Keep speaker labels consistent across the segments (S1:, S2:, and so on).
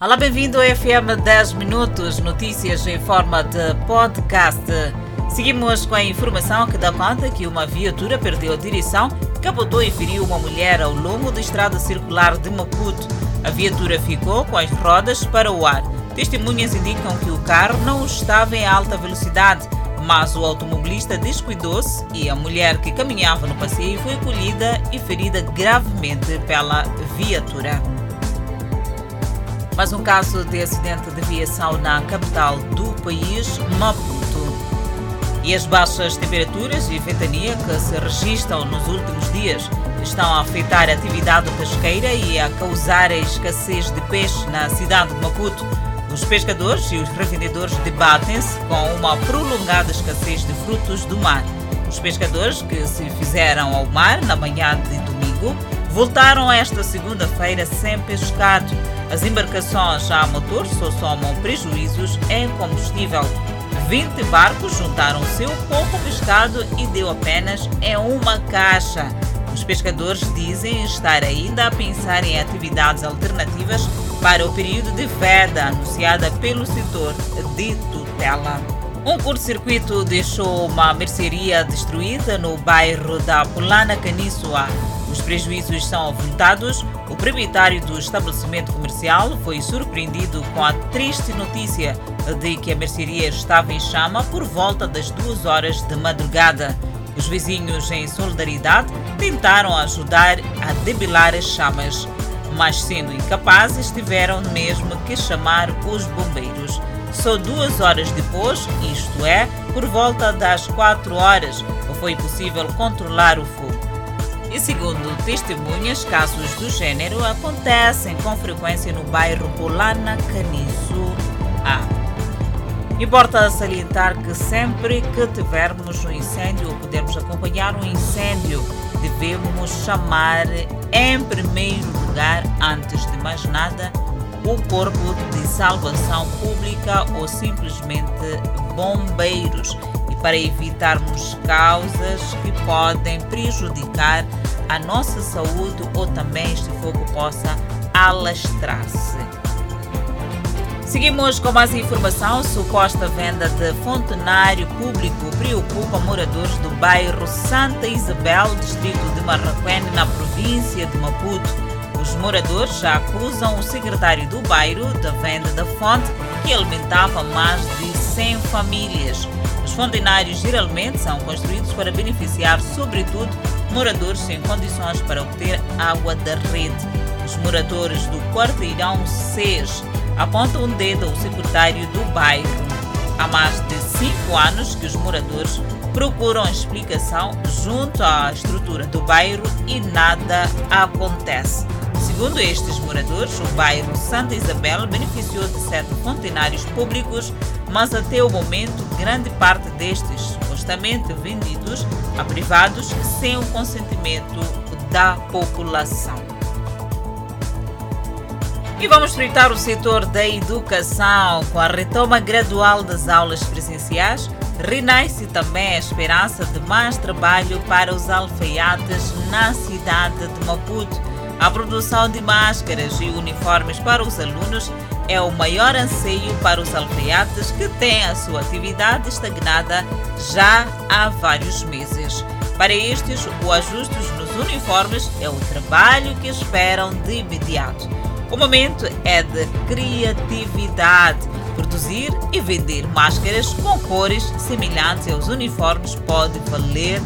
S1: Olá, bem-vindo ao FM 10 Minutos, notícias em forma de podcast. Seguimos com a informação que dá conta que uma viatura perdeu a direção, capotou e feriu uma mulher ao longo da estrada circular de Maputo. A viatura ficou com as rodas para o ar. Testemunhas indicam que o carro não estava em alta velocidade, mas o automobilista descuidou-se e a mulher que caminhava no passeio foi colhida e ferida gravemente pela viatura. Mais um caso de acidente de viação na capital do país, Maputo. E as baixas temperaturas e ventania que se registram nos últimos dias estão a afetar a atividade pesqueira e a causar a escassez de peixe na cidade de Maputo. Os pescadores e os revendedores debatem-se com uma prolongada escassez de frutos do mar. Os pescadores que se fizeram ao mar na manhã de domingo voltaram esta segunda-feira sem pescado as embarcações a motor só somam prejuízos em combustível. 20 barcos juntaram seu pouco pescado e deu apenas em uma caixa. Os pescadores dizem estar ainda a pensar em atividades alternativas para o período de veda anunciada pelo setor de tutela. Um curto-circuito deixou uma mercearia destruída no bairro da Pulana Caníçoa. Os prejuízos são avultados. O proprietário do estabelecimento comercial foi surpreendido com a triste notícia de que a mercearia estava em chama por volta das duas horas de madrugada. Os vizinhos, em solidariedade, tentaram ajudar a debelar as chamas, mas sendo incapazes, tiveram mesmo que chamar os bombeiros. Só duas horas depois, isto é, por volta das quatro horas, foi possível controlar o fogo. E segundo testemunhas, casos do gênero acontecem com frequência no bairro Polana Caniço A. Importa salientar que sempre que tivermos um incêndio ou pudermos acompanhar um incêndio, devemos chamar em primeiro lugar, antes de mais nada, o Corpo de Salvação Pública ou simplesmente bombeiros para evitarmos causas que podem prejudicar a nossa saúde ou também este fogo possa alastrar-se. Seguimos com mais informação. Suposta venda de fontenário público preocupa moradores do bairro Santa Isabel, distrito de Marraquene, na província de Maputo. Os moradores já acusam o secretário do bairro da venda da fonte, que alimentava mais de 100 famílias. Os fontenários geralmente são construídos para beneficiar, sobretudo, moradores sem condições para obter água da rede. Os moradores do quarteirão 6 apontam um dedo ao secretário do bairro. Há mais de cinco anos que os moradores procuram explicação junto à estrutura do bairro e nada acontece. Segundo estes moradores, o bairro Santa Isabel beneficiou de sete fontenários públicos, mas até o momento grande parte destes supostamente vendidos a privados sem o consentimento da população. E vamos fritar o setor da educação com a retoma gradual das aulas presenciais. Renasce também a esperança de mais trabalho para os alfaiates na cidade de Maputo. A produção de máscaras e uniformes para os alunos é o maior anseio para os alfaiates que têm a sua atividade estagnada já há vários meses. Para estes, o ajuste nos uniformes é o trabalho que esperam de imediato. O momento é de criatividade. Produzir e vender máscaras com cores semelhantes aos uniformes pode valer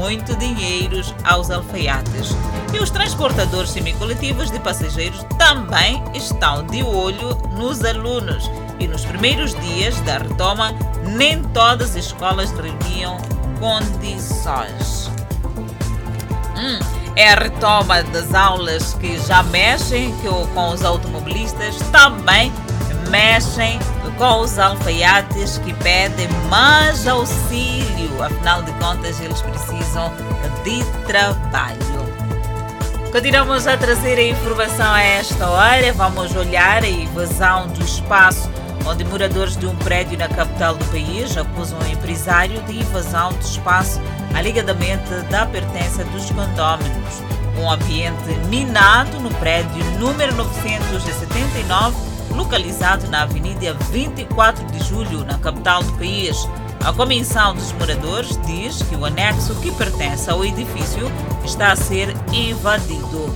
S1: muito dinheiro aos alfaiates. E os transportadores semicoletivos de passageiros também estão de olho nos alunos. E nos primeiros dias da retoma, nem todas as escolas reuniam condições. Hum, é a retoma das aulas que já mexem com os automobilistas, também mexem com os alfaiates que pedem mais auxílio, afinal de contas, eles precisam de trabalho. Continuamos a trazer a informação a esta hora. Vamos olhar a invasão do espaço onde moradores de um prédio na capital do país acusam o empresário de invasão de espaço alegadamente da pertença dos condôminos. um ambiente minado no prédio número 979, localizado na Avenida 24 de Julho, na capital do país. A Comissão dos Moradores diz que o anexo que pertence ao edifício está a ser invadido.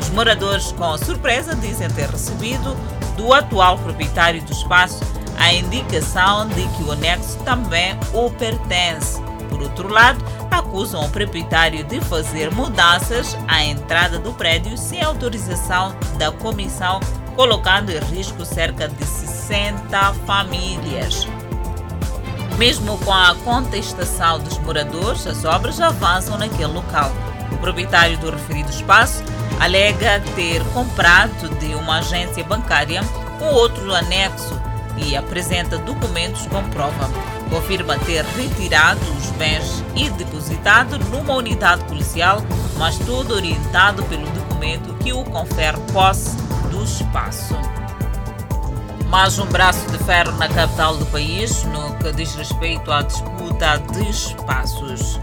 S1: Os moradores, com surpresa, dizem ter recebido do atual proprietário do espaço a indicação de que o anexo também o pertence. Por outro lado, acusam o proprietário de fazer mudanças à entrada do prédio sem autorização da comissão, colocando em risco cerca de 60 famílias. Mesmo com a contestação dos moradores, as obras avançam naquele local. O proprietário do referido espaço alega ter comprado de uma agência bancária um outro anexo e apresenta documentos com prova. Confirma ter retirado os bens e depositado numa unidade policial, mas tudo orientado pelo documento que o confere posse espaço. Mais um braço de ferro na capital do país no que diz respeito à disputa de espaços.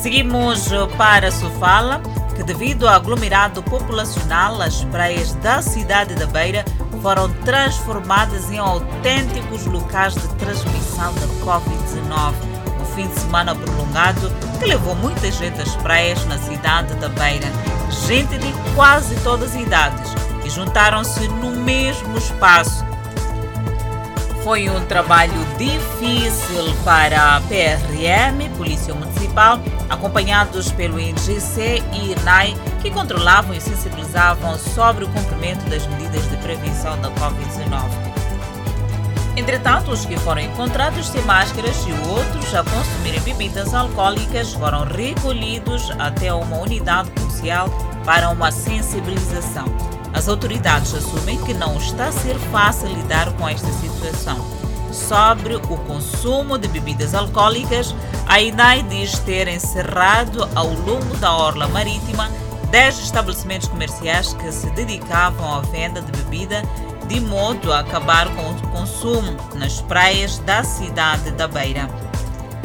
S1: Seguimos para Sofala, que devido ao aglomerado populacional, as praias da cidade da Beira foram transformadas em autênticos locais de transmissão da Covid-19. Um fim de semana prolongado que levou muita gente às praias na cidade da Beira. Gente de quase todas as idades juntaram-se no mesmo espaço. Foi um trabalho difícil para a PRM, Polícia Municipal, acompanhados pelo INGC e INAI, que controlavam e sensibilizavam sobre o cumprimento das medidas de prevenção da Covid-19. Entretanto, os que foram encontrados sem máscaras e outros a consumirem bebidas alcoólicas foram recolhidos até uma unidade policial para uma sensibilização. As autoridades assumem que não está a ser fácil lidar com esta situação. Sobre o consumo de bebidas alcoólicas, a INAI diz ter encerrado ao longo da orla marítima 10 estabelecimentos comerciais que se dedicavam à venda de bebida, de modo a acabar com o consumo nas praias da cidade da Beira.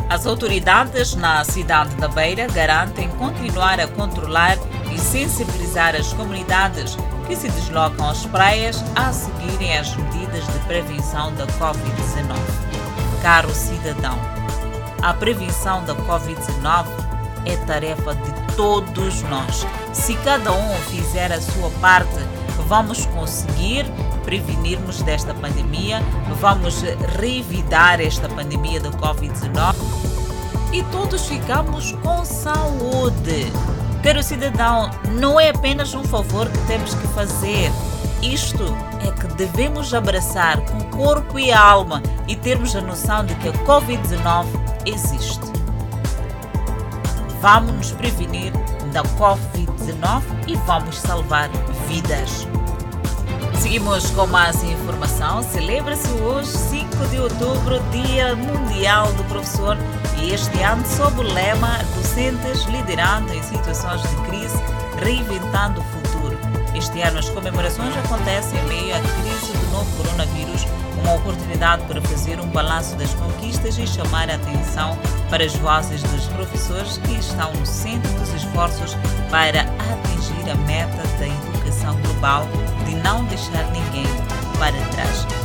S1: As autoridades na cidade da Beira garantem continuar a controlar e sensibilizar as comunidades que se deslocam às praias a seguirem as medidas de prevenção da Covid-19. Caro cidadão, a prevenção da Covid-19 é tarefa de todos nós. Se cada um fizer a sua parte, vamos conseguir prevenirmos desta pandemia, vamos revidar esta pandemia da Covid-19 e todos ficamos com saúde. Ter o cidadão não é apenas um favor que temos que fazer. Isto é que devemos abraçar com corpo e alma e termos a noção de que a Covid-19 existe. Vamos nos prevenir da Covid-19 e vamos salvar vidas. Seguimos com mais informação. Celebra-se hoje, 5 de outubro, Dia Mundial do Professor, e este ano sob o lema Docentes liderando em situações de crise, reinventando o futuro. Este ano as comemorações acontecem em meio à crise do novo coronavírus, uma oportunidade para fazer um balanço das conquistas e chamar a atenção para as vozes dos professores que estão no centro dos esforços para atingir a meta da educação global de não deixar ninguém para trás.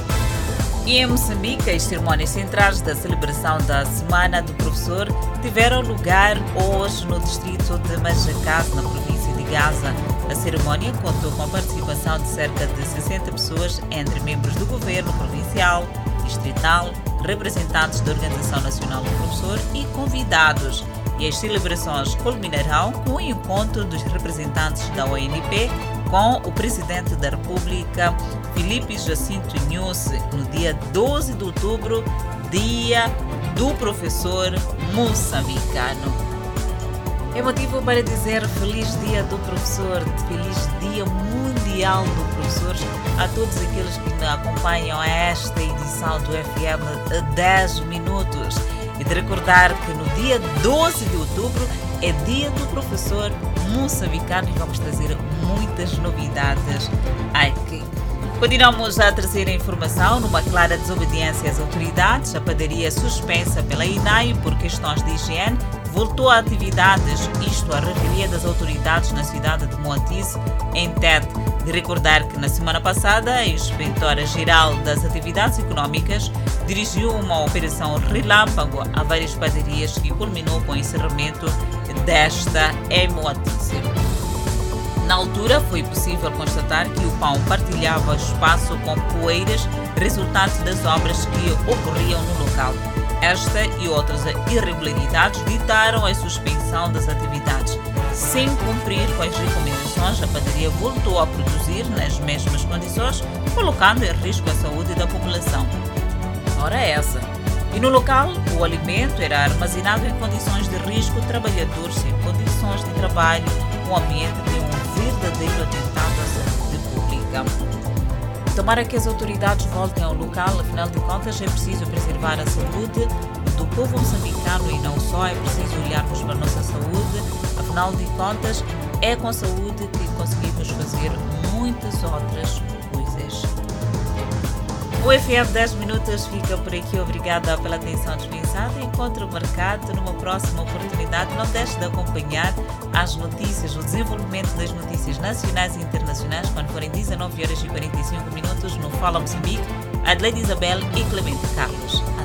S1: E em Moçambique, as cerimônias centrais da celebração da Semana do Professor tiveram lugar hoje no distrito de Majacás, na província de Gaza. A cerimônia contou com a participação de cerca de 60 pessoas, entre membros do governo provincial, distrital, representantes da Organização Nacional do Professor e convidados. E as celebrações culminarão com o encontro dos representantes da ONP com o presidente da República, Felipe Jacinto Nhusse, no dia 12 de outubro, dia do professor moçambicano. É motivo para dizer feliz dia do professor, feliz dia mundial do professor a todos aqueles que me acompanham a esta edição do FM 10 minutos. E de recordar que no dia 12 de outubro é dia do professor moçambicano e vamos trazer muitas novidades aqui. Continuamos a trazer a informação numa clara desobediência às autoridades. A padaria suspensa pela INAI por questões de higiene voltou a atividades, isto a revelia das autoridades na cidade de Moatize, em TED. De recordar que na semana passada a Inspetora-Geral das Atividades Econômicas dirigiu uma operação relâmpago a várias padarias que culminou com o encerramento desta em Moatize. Na altura, foi possível constatar que o pão partilhava espaço com poeiras resultantes das obras que ocorriam no local. Esta e outras irregularidades ditaram a suspensão das atividades. Sem cumprir com as recomendações, a padaria voltou a produzir nas mesmas condições, colocando em risco a saúde da população. Ora essa. E no local, o alimento era armazenado em condições de risco, trabalhadores em condições de trabalho, um ambiente de verdadeiro atentado saúde pública. Tomara que as autoridades voltem ao local, afinal de contas é preciso preservar a saúde do povo moçambicano e não só, é preciso olharmos para a nossa saúde, afinal de contas é com saúde que conseguimos fazer muitas outras coisas. O FM 10 Minutos fica por aqui. Obrigada pela atenção dispensada. Encontro marcado numa próxima oportunidade. Não deixe de acompanhar as notícias, o desenvolvimento das notícias nacionais e internacionais quando forem 19 horas e 45 minutos no Fala Moçambique. Adelaide Isabel e Clemente Carlos.